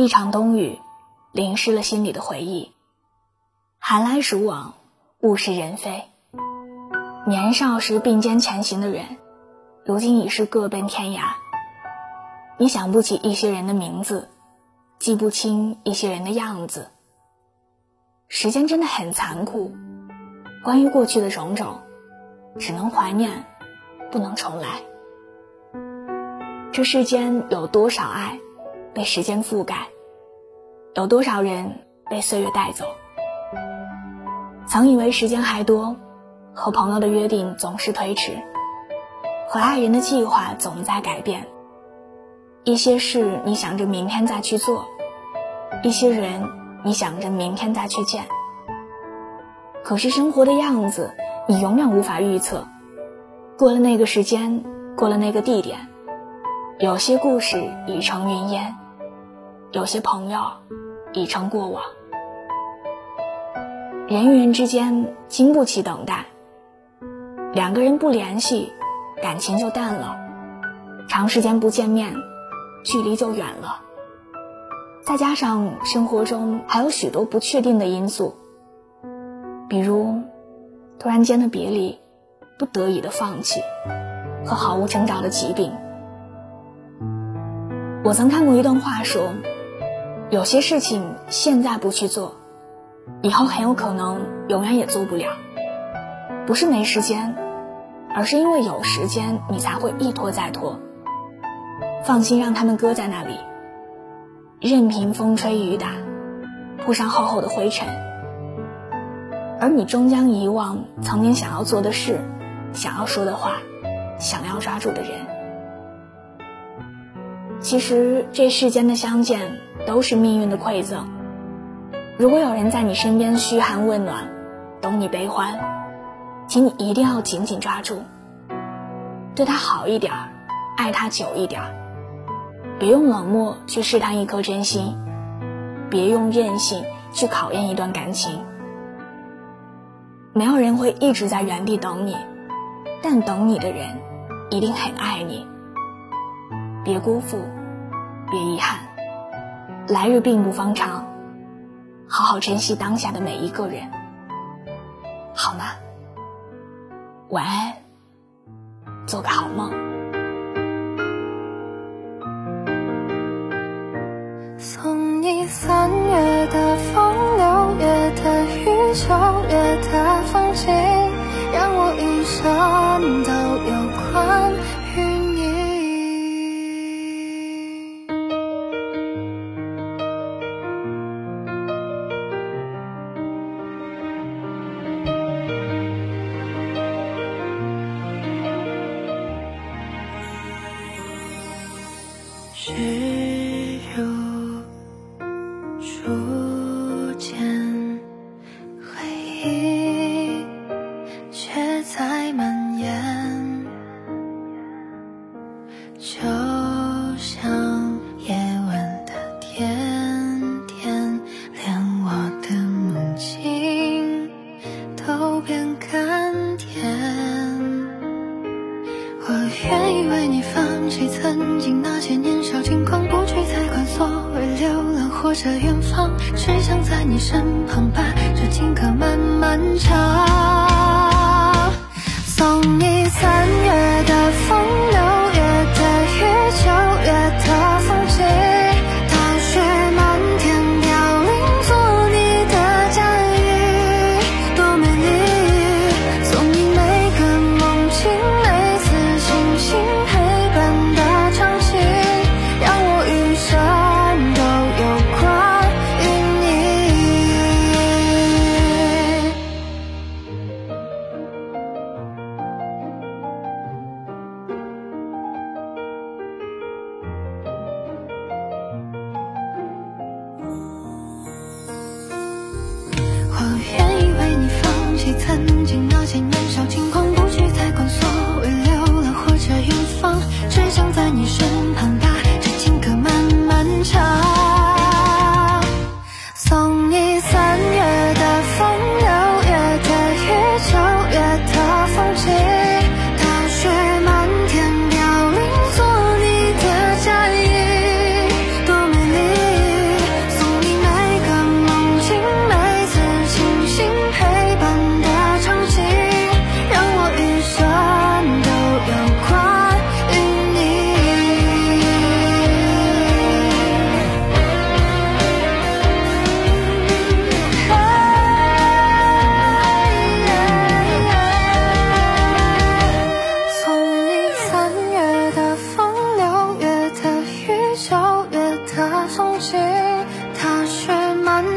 一场冬雨，淋湿了心里的回忆。寒来暑往，物是人非。年少时并肩前行的人，如今已是各奔天涯。你想不起一些人的名字，记不清一些人的样子。时间真的很残酷，关于过去的种种，只能怀念，不能重来。这世间有多少爱被时间覆盖，有多少人被岁月带走？曾以为时间还多，和朋友的约定总是推迟，和爱人的计划总在改变。一些事你想着明天再去做，一些人你想着明天再去见。可是生活的样子，你永远无法预测。过了那个时间，过了那个地点，有些故事已成云烟，有些朋友已成过往。人与人之间经不起等待，两个人不联系，感情就淡了；长时间不见面。距离就远了，再加上生活中还有许多不确定的因素，比如突然间的别离、不得已的放弃和毫无征兆的疾病。我曾看过一段话说，有些事情现在不去做，以后很有可能永远也做不了。不是没时间，而是因为有时间，你才会一拖再拖。放心，让他们搁在那里，任凭风吹雨打，铺上厚厚的灰尘。而你终将遗忘曾经想要做的事，想要说的话，想要抓住的人。其实这世间的相见都是命运的馈赠。如果有人在你身边嘘寒问暖，懂你悲欢，请你一定要紧紧抓住，对他好一点，爱他久一点。别用冷漠去试探一颗真心，别用任性去考验一段感情。没有人会一直在原地等你，但等你的人一定很爱你。别辜负，别遗憾，来日并不方长，好好珍惜当下的每一个人，好吗？晚安，做个好梦。送你三只如初见回忆或者远方，只想在你身旁，把这情歌慢慢唱。送你三月的风，六月的雨，九曾经那些年少轻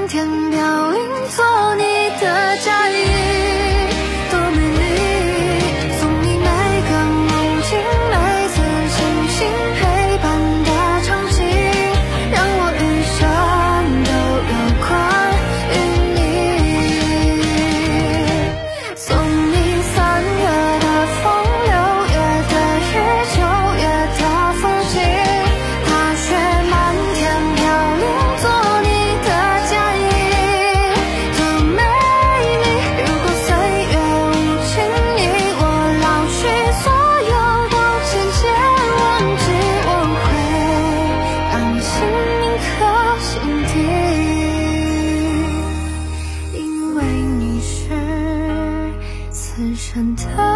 天真的